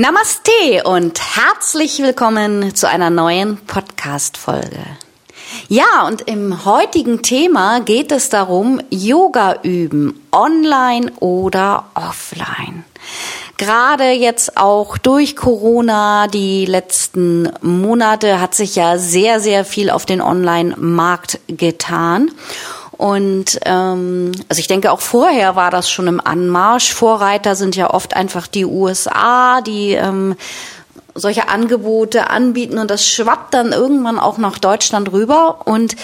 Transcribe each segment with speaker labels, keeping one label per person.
Speaker 1: Namaste und herzlich willkommen zu einer neuen Podcast-Folge. Ja, und im heutigen Thema geht es darum, Yoga üben, online oder offline. Gerade jetzt auch durch Corona, die letzten Monate hat sich ja sehr, sehr viel auf den Online-Markt getan. Und ähm, also ich denke, auch vorher war das schon im Anmarsch. Vorreiter sind ja oft einfach die USA, die ähm, solche Angebote anbieten und das schwappt dann irgendwann auch nach Deutschland rüber und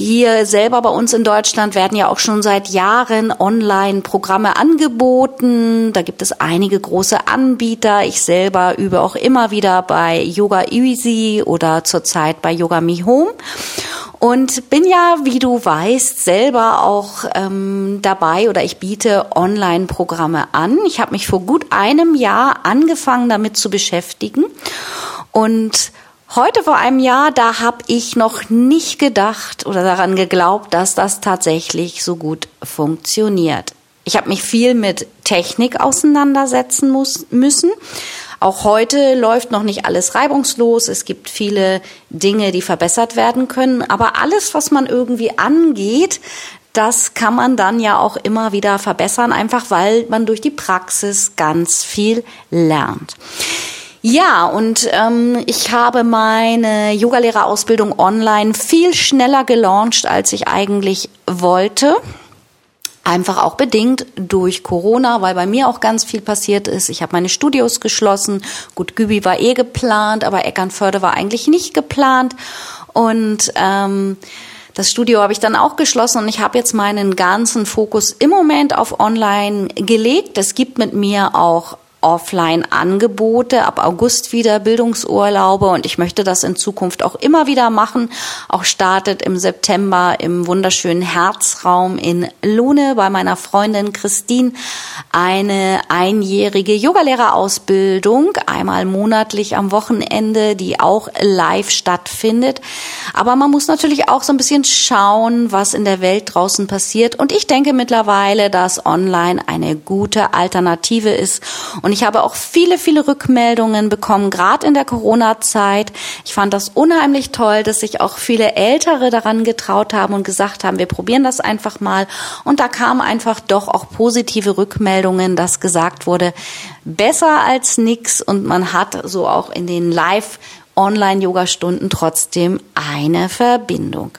Speaker 1: hier selber bei uns in Deutschland werden ja auch schon seit Jahren Online-Programme angeboten. Da gibt es einige große Anbieter. Ich selber übe auch immer wieder bei Yoga Easy oder zurzeit bei Yoga Me Home. Und bin ja, wie du weißt, selber auch ähm, dabei oder ich biete Online-Programme an. Ich habe mich vor gut einem Jahr angefangen damit zu beschäftigen. Und heute vor einem Jahr, da habe ich noch nicht gedacht oder daran geglaubt, dass das tatsächlich so gut funktioniert. Ich habe mich viel mit Technik auseinandersetzen muss, müssen auch heute läuft noch nicht alles reibungslos. Es gibt viele Dinge, die verbessert werden können. Aber alles, was man irgendwie angeht, das kann man dann ja auch immer wieder verbessern, einfach weil man durch die Praxis ganz viel lernt. Ja, und ähm, ich habe meine Yogalehrerausbildung online viel schneller gelauncht, als ich eigentlich wollte. Einfach auch bedingt durch Corona, weil bei mir auch ganz viel passiert ist. Ich habe meine Studios geschlossen. Gut, Gübi war eh geplant, aber Eckernförde war eigentlich nicht geplant. Und ähm, das Studio habe ich dann auch geschlossen und ich habe jetzt meinen ganzen Fokus im Moment auf Online gelegt. Es gibt mit mir auch Offline-Angebote, ab August wieder Bildungsurlaube und ich möchte das in Zukunft auch immer wieder machen. Auch startet im September im wunderschönen Herzraum in Lohne bei meiner Freundin Christine eine einjährige Yogalehrerausbildung, einmal monatlich am Wochenende, die auch live stattfindet. Aber man muss natürlich auch so ein bisschen schauen, was in der Welt draußen passiert und ich denke mittlerweile, dass online eine gute Alternative ist und ich habe auch viele, viele Rückmeldungen bekommen, gerade in der Corona-Zeit. Ich fand das unheimlich toll, dass sich auch viele Ältere daran getraut haben und gesagt haben, wir probieren das einfach mal. Und da kamen einfach doch auch positive Rückmeldungen, dass gesagt wurde, besser als nix. Und man hat so auch in den Live Online-Yoga-Stunden trotzdem eine Verbindung.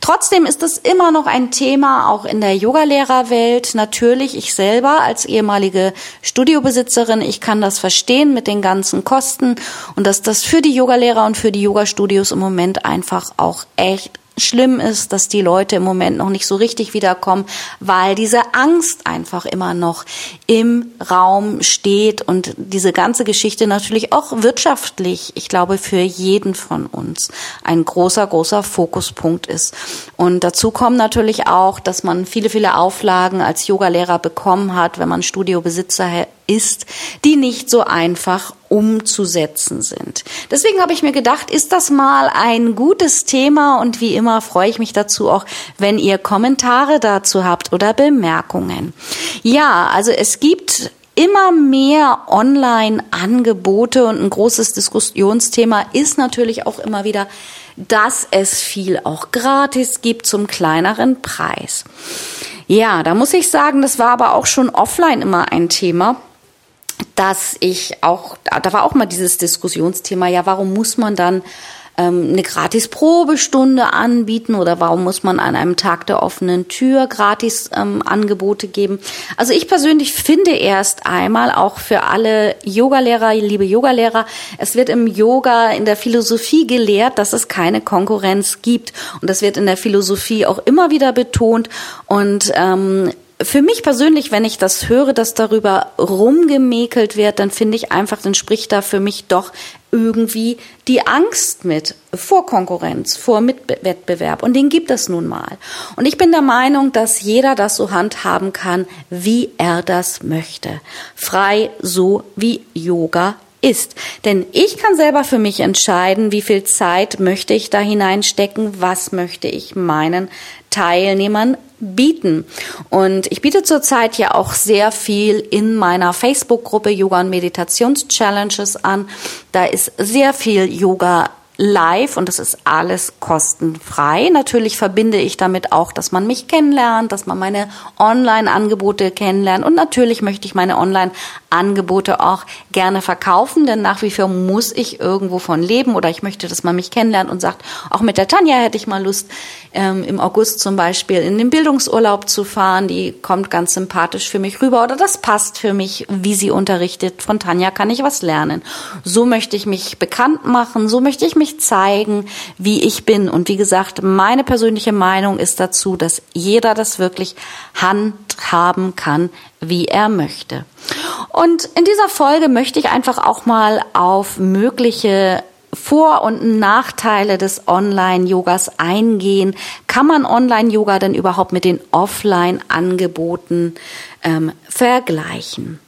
Speaker 1: Trotzdem ist es immer noch ein Thema, auch in der Yogalehrerwelt. Natürlich, ich selber als ehemalige Studiobesitzerin, ich kann das verstehen mit den ganzen Kosten und dass das für die Yogalehrer und für die Yoga-Studios im Moment einfach auch echt schlimm ist, dass die Leute im Moment noch nicht so richtig wiederkommen, weil diese Angst einfach immer noch im Raum steht und diese ganze Geschichte natürlich auch wirtschaftlich, ich glaube, für jeden von uns ein großer, großer Fokuspunkt ist. Und dazu kommt natürlich auch, dass man viele, viele Auflagen als Yogalehrer bekommen hat, wenn man Studiobesitzer ist, die nicht so einfach umzusetzen sind. Deswegen habe ich mir gedacht, ist das mal ein gutes Thema und wie immer freue ich mich dazu auch, wenn ihr Kommentare dazu habt oder Bemerkungen. Ja, also es gibt immer mehr Online-Angebote und ein großes Diskussionsthema ist natürlich auch immer wieder, dass es viel auch gratis gibt zum kleineren Preis. Ja, da muss ich sagen, das war aber auch schon offline immer ein Thema dass ich auch, da war auch mal dieses Diskussionsthema, ja, warum muss man dann ähm, eine gratis Probestunde anbieten oder warum muss man an einem Tag der offenen Tür gratis ähm, Angebote geben? Also ich persönlich finde erst einmal auch für alle Yogalehrer, liebe Yogalehrer, es wird im Yoga in der Philosophie gelehrt, dass es keine Konkurrenz gibt und das wird in der Philosophie auch immer wieder betont und ähm, für mich persönlich, wenn ich das höre, dass darüber rumgemäkelt wird, dann finde ich einfach, dann spricht da für mich doch irgendwie die Angst mit vor Konkurrenz, vor Mitwettbewerb. Und den gibt es nun mal. Und ich bin der Meinung, dass jeder das so handhaben kann, wie er das möchte. Frei, so wie Yoga ist. Denn ich kann selber für mich entscheiden, wie viel Zeit möchte ich da hineinstecken, was möchte ich meinen Teilnehmern bieten. Und ich biete zurzeit ja auch sehr viel in meiner Facebook-Gruppe Yoga und Meditations-Challenges an. Da ist sehr viel Yoga live und das ist alles kostenfrei. Natürlich verbinde ich damit auch, dass man mich kennenlernt, dass man meine Online-Angebote kennenlernt und natürlich möchte ich meine Online-Angebote auch gerne verkaufen, denn nach wie vor muss ich irgendwo von leben oder ich möchte, dass man mich kennenlernt und sagt, auch mit der Tanja hätte ich mal Lust, ähm, im August zum Beispiel in den Bildungsurlaub zu fahren. Die kommt ganz sympathisch für mich rüber oder das passt für mich, wie sie unterrichtet. Von Tanja kann ich was lernen. So möchte ich mich bekannt machen, so möchte ich mich mich zeigen, wie ich bin. Und wie gesagt, meine persönliche Meinung ist dazu, dass jeder das wirklich handhaben kann, wie er möchte. Und in dieser Folge möchte ich einfach auch mal auf mögliche vor- und Nachteile des Online-Yogas eingehen. Kann man Online-Yoga denn überhaupt mit den Offline-Angeboten ähm, vergleichen?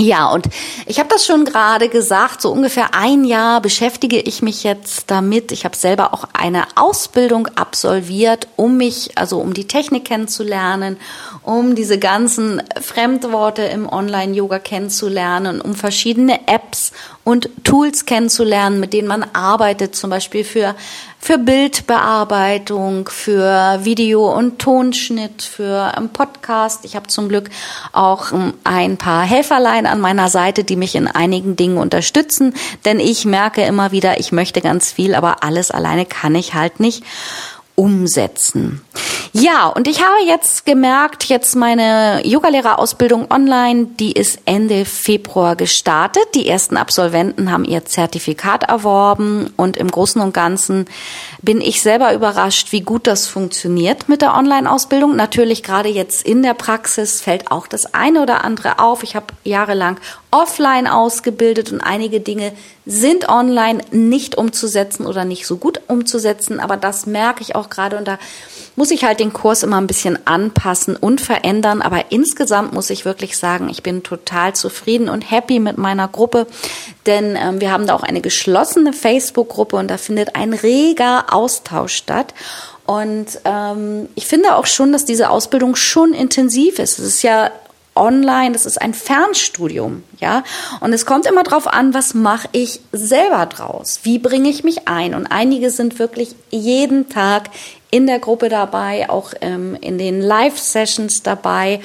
Speaker 1: Ja, und ich habe das schon gerade gesagt, so ungefähr ein Jahr beschäftige ich mich jetzt damit. Ich habe selber auch eine Ausbildung absolviert, um mich, also um die Technik kennenzulernen, um diese ganzen Fremdworte im Online-Yoga kennenzulernen, um verschiedene Apps und Tools kennenzulernen, mit denen man arbeitet, zum Beispiel für für Bildbearbeitung, für Video- und Tonschnitt, für einen Podcast. Ich habe zum Glück auch ähm, ein paar Helferlein an meiner Seite, die mich in einigen Dingen unterstützen, denn ich merke immer wieder, ich möchte ganz viel, aber alles alleine kann ich halt nicht umsetzen. Ja, und ich habe jetzt gemerkt, jetzt meine Yogalehrerausbildung online, die ist Ende Februar gestartet. Die ersten Absolventen haben ihr Zertifikat erworben und im Großen und Ganzen bin ich selber überrascht, wie gut das funktioniert mit der Online-Ausbildung. Natürlich gerade jetzt in der Praxis fällt auch das eine oder andere auf. Ich habe jahrelang offline ausgebildet und einige Dinge sind online nicht umzusetzen oder nicht so gut umzusetzen. Aber das merke ich auch gerade und da muss ich halt den Kurs immer ein bisschen anpassen und verändern. Aber insgesamt muss ich wirklich sagen, ich bin total zufrieden und happy mit meiner Gruppe, denn ähm, wir haben da auch eine geschlossene Facebook-Gruppe und da findet ein reger Austausch statt. Und ähm, ich finde auch schon, dass diese Ausbildung schon intensiv ist. Es ist ja online, das ist ein Fernstudium, ja. Und es kommt immer darauf an, was mache ich selber draus? Wie bringe ich mich ein? Und einige sind wirklich jeden Tag in der Gruppe dabei, auch ähm, in den Live-Sessions dabei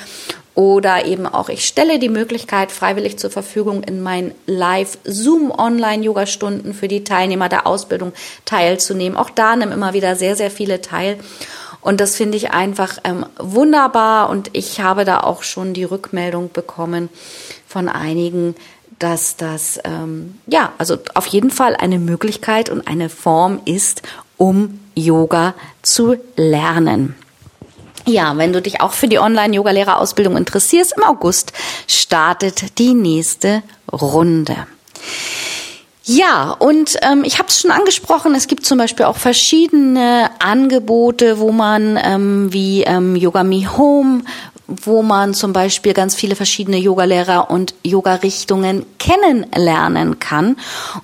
Speaker 1: oder eben auch, ich stelle die Möglichkeit freiwillig zur Verfügung, in meinen Live-Zoom-Online-Yoga-Stunden für die Teilnehmer der Ausbildung teilzunehmen. Auch da nehmen immer wieder sehr, sehr viele teil. Und das finde ich einfach ähm, wunderbar. Und ich habe da auch schon die Rückmeldung bekommen von einigen, dass das ähm, ja also auf jeden Fall eine Möglichkeit und eine Form ist, um Yoga zu lernen. Ja, wenn du dich auch für die Online-Yoga-Lehrerausbildung interessierst, im August startet die nächste Runde. Ja, und ähm, ich habe es schon angesprochen, es gibt zum Beispiel auch verschiedene Angebote, wo man ähm, wie ähm, Yoga Me Home, wo man zum Beispiel ganz viele verschiedene Yogalehrer und Yoga-Richtungen kennenlernen kann.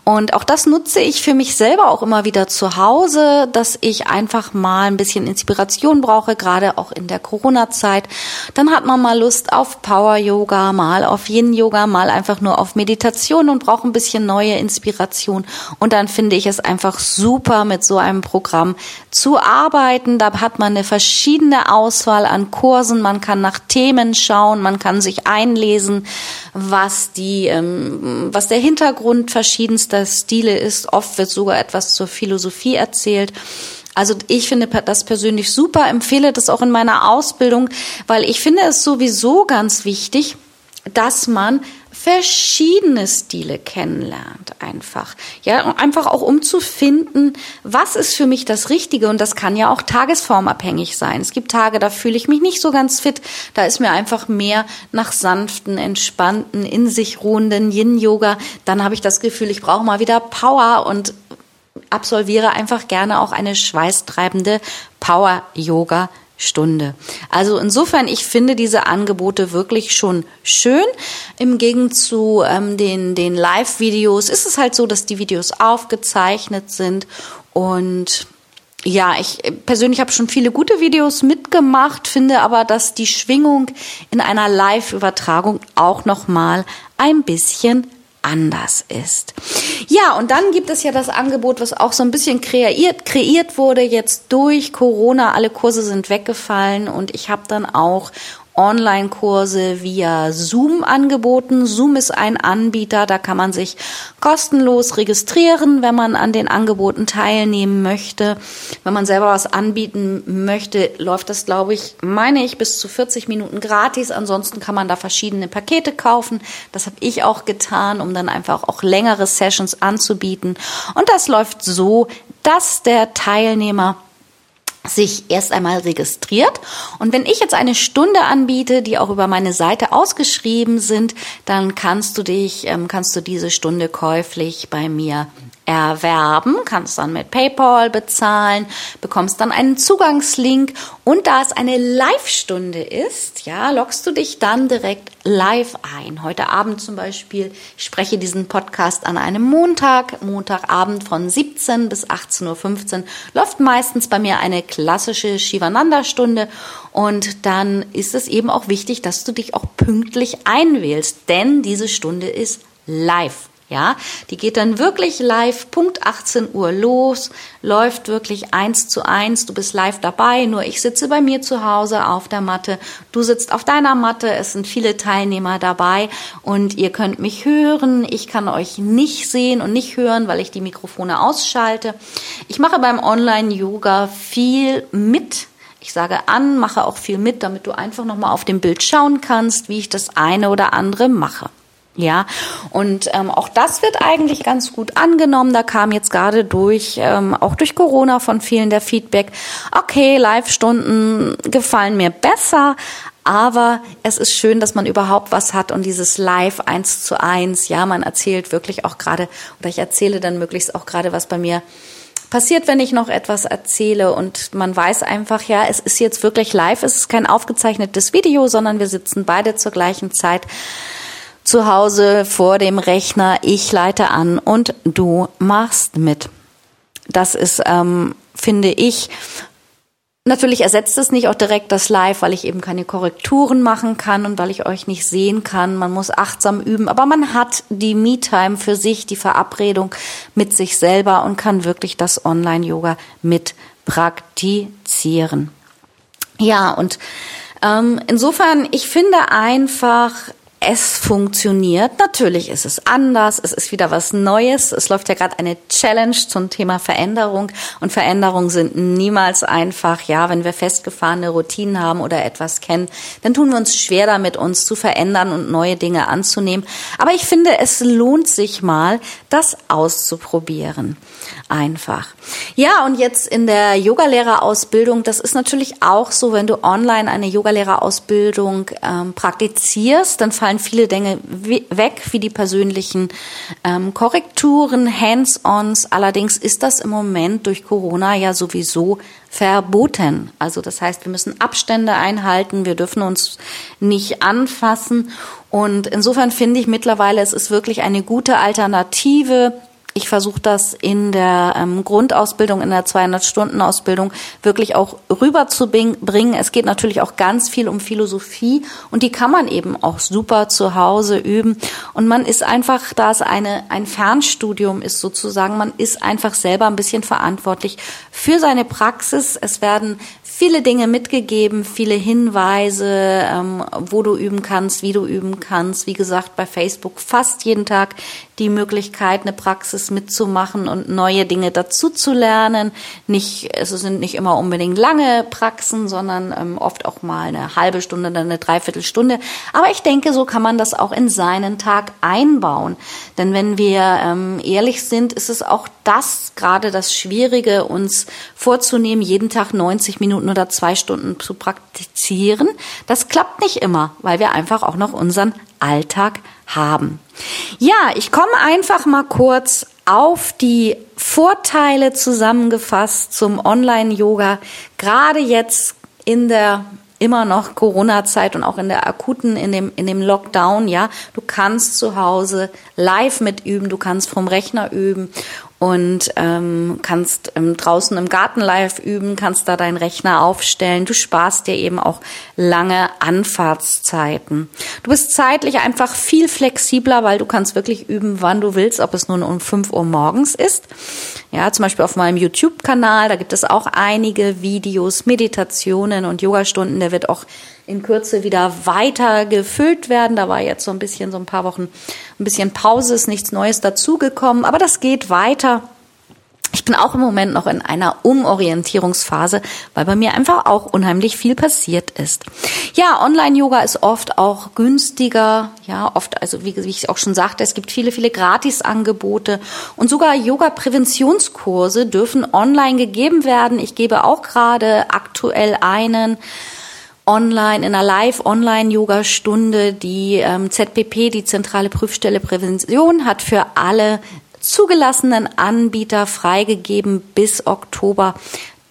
Speaker 1: Und auch das nutze ich für mich selber auch immer wieder zu Hause, dass ich einfach mal ein bisschen Inspiration brauche, gerade auch in der Corona-Zeit. Dann hat man mal Lust auf Power-Yoga, mal auf Yin-Yoga, mal einfach nur auf Meditation und braucht ein bisschen neue Inspiration. Und dann finde ich es einfach super, mit so einem Programm zu arbeiten. Da hat man eine verschiedene Auswahl an Kursen. Man kann nach Themen schauen, man kann sich einlesen, was die, ähm, was der Hintergrund verschiedenster Stile ist. Oft wird sogar etwas zur Philosophie erzählt. Also ich finde das persönlich super, empfehle das auch in meiner Ausbildung, weil ich finde es sowieso ganz wichtig, dass man verschiedene Stile kennenlernt einfach. Ja, einfach auch um zu finden, was ist für mich das Richtige und das kann ja auch tagesformabhängig sein. Es gibt Tage, da fühle ich mich nicht so ganz fit, da ist mir einfach mehr nach sanften, entspannten, in sich ruhenden Yin-Yoga. Dann habe ich das Gefühl, ich brauche mal wieder Power und absolviere einfach gerne auch eine schweißtreibende Power-Yoga Stunde. Also insofern, ich finde diese Angebote wirklich schon schön. Im Gegensatz zu ähm, den, den Live-Videos ist es halt so, dass die Videos aufgezeichnet sind und ja, ich persönlich habe schon viele gute Videos mitgemacht, finde aber, dass die Schwingung in einer Live-Übertragung auch noch mal ein bisschen anders ist. Ja, und dann gibt es ja das Angebot, was auch so ein bisschen kreiert, kreiert wurde jetzt durch Corona. Alle Kurse sind weggefallen und ich habe dann auch Online-Kurse via Zoom angeboten. Zoom ist ein Anbieter, da kann man sich kostenlos registrieren, wenn man an den Angeboten teilnehmen möchte. Wenn man selber was anbieten möchte, läuft das, glaube ich, meine ich, bis zu 40 Minuten gratis. Ansonsten kann man da verschiedene Pakete kaufen. Das habe ich auch getan, um dann einfach auch längere Sessions anzubieten. Und das läuft so, dass der Teilnehmer sich erst einmal registriert. Und wenn ich jetzt eine Stunde anbiete, die auch über meine Seite ausgeschrieben sind, dann kannst du dich, ähm, kannst du diese Stunde käuflich bei mir erwerben, kannst dann mit PayPal bezahlen, bekommst dann einen Zugangslink und da es eine Live-Stunde ist, ja, loggst du dich dann direkt live ein. Heute Abend zum Beispiel, ich spreche diesen Podcast an einem Montag, Montagabend von 17 bis 18.15 Uhr, läuft meistens bei mir eine klassische Shivananda-Stunde und dann ist es eben auch wichtig, dass du dich auch pünktlich einwählst, denn diese Stunde ist live. Ja, die geht dann wirklich live, Punkt 18 Uhr los, läuft wirklich eins zu eins. Du bist live dabei, nur ich sitze bei mir zu Hause auf der Matte. Du sitzt auf deiner Matte. Es sind viele Teilnehmer dabei und ihr könnt mich hören. Ich kann euch nicht sehen und nicht hören, weil ich die Mikrofone ausschalte. Ich mache beim Online-Yoga viel mit. Ich sage an, mache auch viel mit, damit du einfach nochmal auf dem Bild schauen kannst, wie ich das eine oder andere mache. Ja, und ähm, auch das wird eigentlich ganz gut angenommen. Da kam jetzt gerade durch, ähm, auch durch Corona von vielen der Feedback, okay, Live-Stunden gefallen mir besser, aber es ist schön, dass man überhaupt was hat und dieses Live eins zu eins, ja, man erzählt wirklich auch gerade, oder ich erzähle dann möglichst auch gerade, was bei mir passiert, wenn ich noch etwas erzähle. Und man weiß einfach, ja, es ist jetzt wirklich live, es ist kein aufgezeichnetes Video, sondern wir sitzen beide zur gleichen Zeit zu Hause vor dem Rechner, ich leite an und du machst mit. Das ist, ähm, finde ich, Natürlich ersetzt es nicht auch direkt das Live, weil ich eben keine Korrekturen machen kann und weil ich euch nicht sehen kann. Man muss achtsam üben, aber man hat die Me-Time für sich, die Verabredung mit sich selber und kann wirklich das Online-Yoga mit praktizieren. Ja, und ähm, insofern, ich finde einfach, es funktioniert. Natürlich ist es anders, es ist wieder was Neues. Es läuft ja gerade eine Challenge zum Thema Veränderung und Veränderungen sind niemals einfach. Ja, wenn wir festgefahrene Routinen haben oder etwas kennen, dann tun wir uns schwer damit, uns zu verändern und neue Dinge anzunehmen. Aber ich finde, es lohnt sich mal, das auszuprobieren. Einfach. Ja, und jetzt in der Yogalehrerausbildung, das ist natürlich auch so, wenn du online eine Yogalehrerausbildung ähm, praktizierst, dann fallen viele Dinge weg, wie die persönlichen ähm, Korrekturen, Hands-ons. Allerdings ist das im Moment durch Corona ja sowieso verboten. Also das heißt, wir müssen Abstände einhalten, wir dürfen uns nicht anfassen. Und insofern finde ich mittlerweile, es ist wirklich eine gute Alternative ich versuche das in der ähm, Grundausbildung, in der 200-Stunden-Ausbildung wirklich auch rüberzubringen. Es geht natürlich auch ganz viel um Philosophie und die kann man eben auch super zu Hause üben. Und man ist einfach, da es eine, ein Fernstudium ist sozusagen, man ist einfach selber ein bisschen verantwortlich für seine Praxis. Es werden viele Dinge mitgegeben, viele Hinweise, ähm, wo du üben kannst, wie du üben kannst. Wie gesagt, bei Facebook fast jeden Tag die Möglichkeit, eine Praxis mitzumachen und neue Dinge dazu zu lernen. Nicht, es sind nicht immer unbedingt lange Praxen, sondern ähm, oft auch mal eine halbe Stunde, dann eine Dreiviertelstunde. Aber ich denke, so kann man das auch in seinen Tag einbauen. Denn wenn wir ähm, ehrlich sind, ist es auch das gerade das Schwierige, uns vorzunehmen, jeden Tag 90 Minuten oder zwei Stunden zu praktizieren. Das klappt nicht immer, weil wir einfach auch noch unseren Alltag haben. Ja, ich komme einfach mal kurz auf die Vorteile zusammengefasst zum Online-Yoga, gerade jetzt in der immer noch Corona-Zeit und auch in der akuten, in dem, in dem Lockdown, ja. Du kannst zu Hause live mitüben, du kannst vom Rechner üben und ähm, kannst ähm, draußen im Garten live üben, kannst da deinen Rechner aufstellen. Du sparst dir eben auch lange Anfahrtszeiten. Du bist zeitlich einfach viel flexibler, weil du kannst wirklich üben, wann du willst, ob es nun um 5 Uhr morgens ist. Ja, zum Beispiel auf meinem YouTube-Kanal, da gibt es auch einige Videos, Meditationen und Yogastunden. Der wird auch in Kürze wieder weiter gefüllt werden. Da war jetzt so ein bisschen, so ein paar Wochen ein bisschen Pause, ist nichts Neues dazugekommen, aber das geht weiter. Ich bin auch im Moment noch in einer Umorientierungsphase, weil bei mir einfach auch unheimlich viel passiert ist. Ja, Online-Yoga ist oft auch günstiger. Ja, oft, also wie, wie ich auch schon sagte, es gibt viele, viele Gratisangebote und sogar Yoga-Präventionskurse dürfen online gegeben werden. Ich gebe auch gerade aktuell einen online, in einer Live-Online-Yoga-Stunde. Die ähm, ZPP, die Zentrale Prüfstelle Prävention, hat für alle zugelassenen Anbieter freigegeben bis Oktober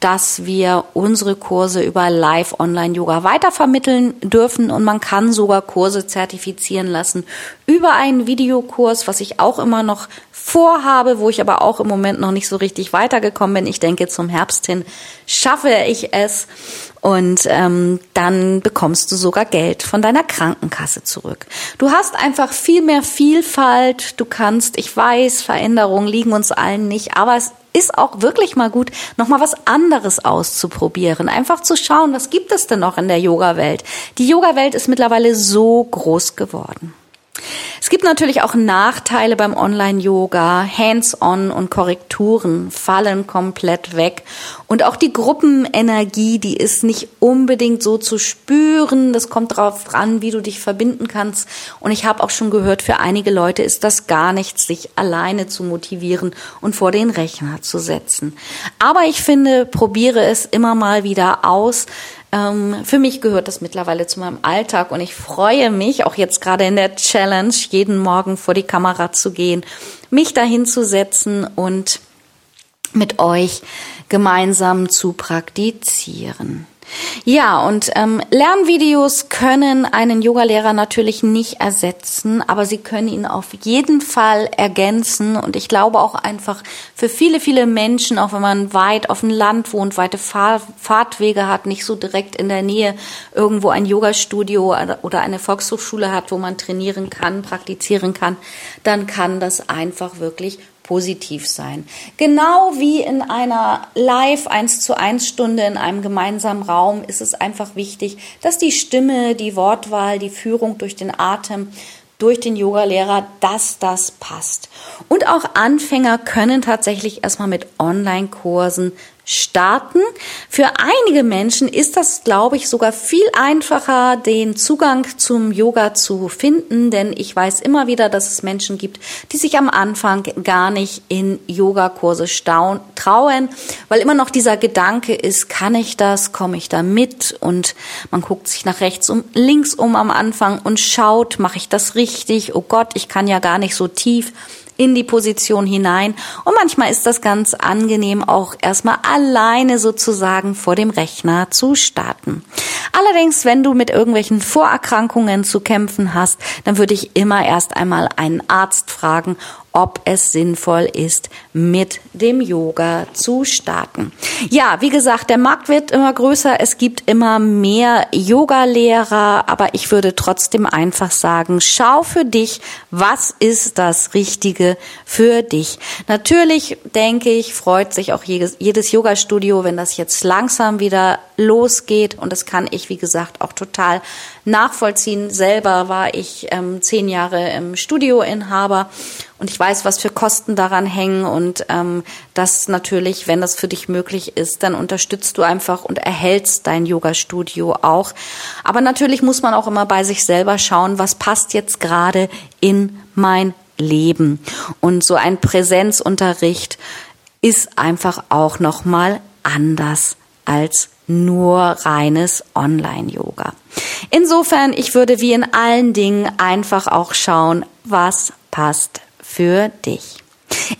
Speaker 1: dass wir unsere Kurse über Live-Online-Yoga weitervermitteln dürfen. Und man kann sogar Kurse zertifizieren lassen über einen Videokurs, was ich auch immer noch vorhabe, wo ich aber auch im Moment noch nicht so richtig weitergekommen bin. Ich denke, zum Herbst hin schaffe ich es und ähm, dann bekommst du sogar Geld von deiner Krankenkasse zurück. Du hast einfach viel mehr Vielfalt. Du kannst, ich weiß, Veränderungen liegen uns allen nicht, aber es ist auch wirklich mal gut, nochmal was anderes auszuprobieren. Einfach zu schauen, was gibt es denn noch in der Yoga-Welt? Die Yoga-Welt ist mittlerweile so groß geworden. Es gibt natürlich auch Nachteile beim Online-Yoga. Hands-on und Korrekturen fallen komplett weg. Und auch die Gruppenenergie, die ist nicht unbedingt so zu spüren. Das kommt darauf an, wie du dich verbinden kannst. Und ich habe auch schon gehört, für einige Leute ist das gar nichts, sich alleine zu motivieren und vor den Rechner zu setzen. Aber ich finde, probiere es immer mal wieder aus für mich gehört das mittlerweile zu meinem Alltag und ich freue mich, auch jetzt gerade in der Challenge, jeden Morgen vor die Kamera zu gehen, mich dahin zu setzen und mit euch gemeinsam zu praktizieren. Ja, und ähm, Lernvideos können einen Yogalehrer natürlich nicht ersetzen, aber sie können ihn auf jeden Fall ergänzen. Und ich glaube auch einfach für viele, viele Menschen, auch wenn man weit auf dem Land wohnt, weite Fahr Fahrtwege hat, nicht so direkt in der Nähe irgendwo ein Yogastudio oder eine Volkshochschule hat, wo man trainieren kann, praktizieren kann, dann kann das einfach wirklich positiv sein. Genau wie in einer Live 1 zu 1 Stunde in einem gemeinsamen Raum ist es einfach wichtig, dass die Stimme, die Wortwahl, die Führung durch den Atem durch den Yogalehrer, dass das passt. Und auch Anfänger können tatsächlich erstmal mit Online-Kursen starten. Für einige Menschen ist das, glaube ich, sogar viel einfacher, den Zugang zum Yoga zu finden, denn ich weiß immer wieder, dass es Menschen gibt, die sich am Anfang gar nicht in Yogakurse trauen, weil immer noch dieser Gedanke ist, kann ich das, komme ich da mit und man guckt sich nach rechts und links um am Anfang und schaut, mache ich das richtig? Oh Gott, ich kann ja gar nicht so tief in die Position hinein. Und manchmal ist das ganz angenehm, auch erstmal alleine sozusagen vor dem Rechner zu starten. Allerdings, wenn du mit irgendwelchen Vorerkrankungen zu kämpfen hast, dann würde ich immer erst einmal einen Arzt fragen, ob es sinnvoll ist, mit dem Yoga zu starten. Ja, wie gesagt, der Markt wird immer größer, es gibt immer mehr Yoga-Lehrer, aber ich würde trotzdem einfach sagen, schau für dich, was ist das Richtige für dich. Natürlich denke ich, freut sich auch jedes, jedes Yoga-Studio, wenn das jetzt langsam wieder losgeht. Und das kann ich, wie gesagt, auch total nachvollziehen. Selber war ich ähm, zehn Jahre im Studioinhaber und ich weiß, was für Kosten daran hängen und ähm, das natürlich, wenn das für dich möglich ist, dann unterstützt du einfach und erhältst dein Yoga-Studio auch. Aber natürlich muss man auch immer bei sich selber schauen, was passt jetzt gerade in mein Leben. Und so ein Präsenzunterricht ist einfach auch nochmal anders als nur reines Online-Yoga. Insofern, ich würde wie in allen Dingen einfach auch schauen, was passt für dich.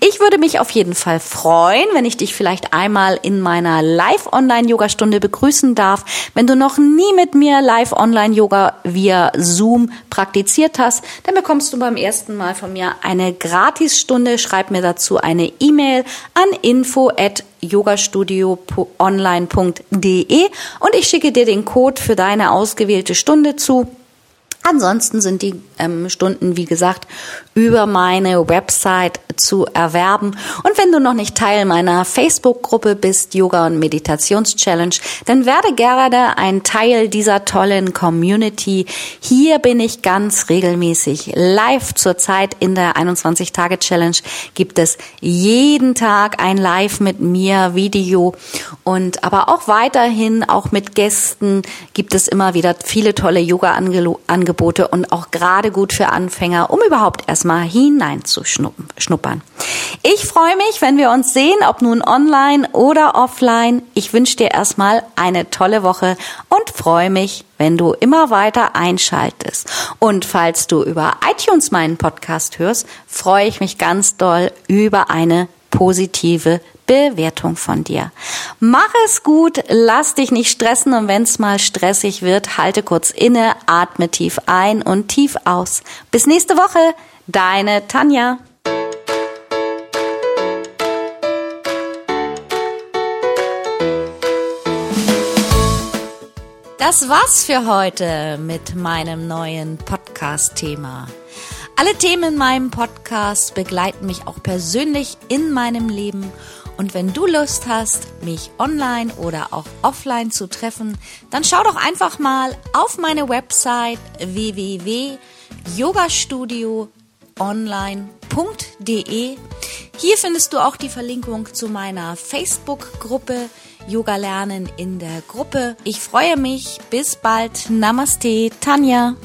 Speaker 1: Ich würde mich auf jeden Fall freuen, wenn ich dich vielleicht einmal in meiner Live-Online-Yoga-Stunde begrüßen darf. Wenn du noch nie mit mir Live-Online-Yoga via Zoom praktiziert hast, dann bekommst du beim ersten Mal von mir eine Gratisstunde. Schreib mir dazu eine E-Mail an info at yogastudioonline.de und ich schicke dir den Code für deine ausgewählte Stunde zu. Ansonsten sind die ähm, Stunden, wie gesagt, über meine Website zu erwerben. Und wenn du noch nicht Teil meiner Facebook-Gruppe bist, Yoga und Meditations-Challenge, dann werde gerne ein Teil dieser tollen Community. Hier bin ich ganz regelmäßig live. Zurzeit in der 21-Tage-Challenge gibt es jeden Tag ein Live mit mir, Video und aber auch weiterhin, auch mit Gästen, gibt es immer wieder viele tolle Yoga-Angebote und auch gerade gut für Anfänger, um überhaupt erstmal hineinzuschnuppern. Ich freue mich, wenn wir uns sehen, ob nun online oder offline. Ich wünsche dir erstmal eine tolle Woche und freue mich, wenn du immer weiter einschaltest. Und falls du über iTunes meinen Podcast hörst, freue ich mich ganz doll über eine positive Bewertung von dir. Mach es gut, lass dich nicht stressen und wenn es mal stressig wird, halte kurz inne, atme tief ein und tief aus. Bis nächste Woche, deine Tanja. Das war's für heute mit meinem neuen Podcast-Thema. Alle Themen in meinem Podcast begleiten mich auch persönlich in meinem Leben und wenn du Lust hast, mich online oder auch offline zu treffen, dann schau doch einfach mal auf meine Website www.yogastudioonline.de. Hier findest du auch die Verlinkung zu meiner Facebook-Gruppe Yoga lernen in der Gruppe. Ich freue mich. Bis bald. Namaste, Tanja.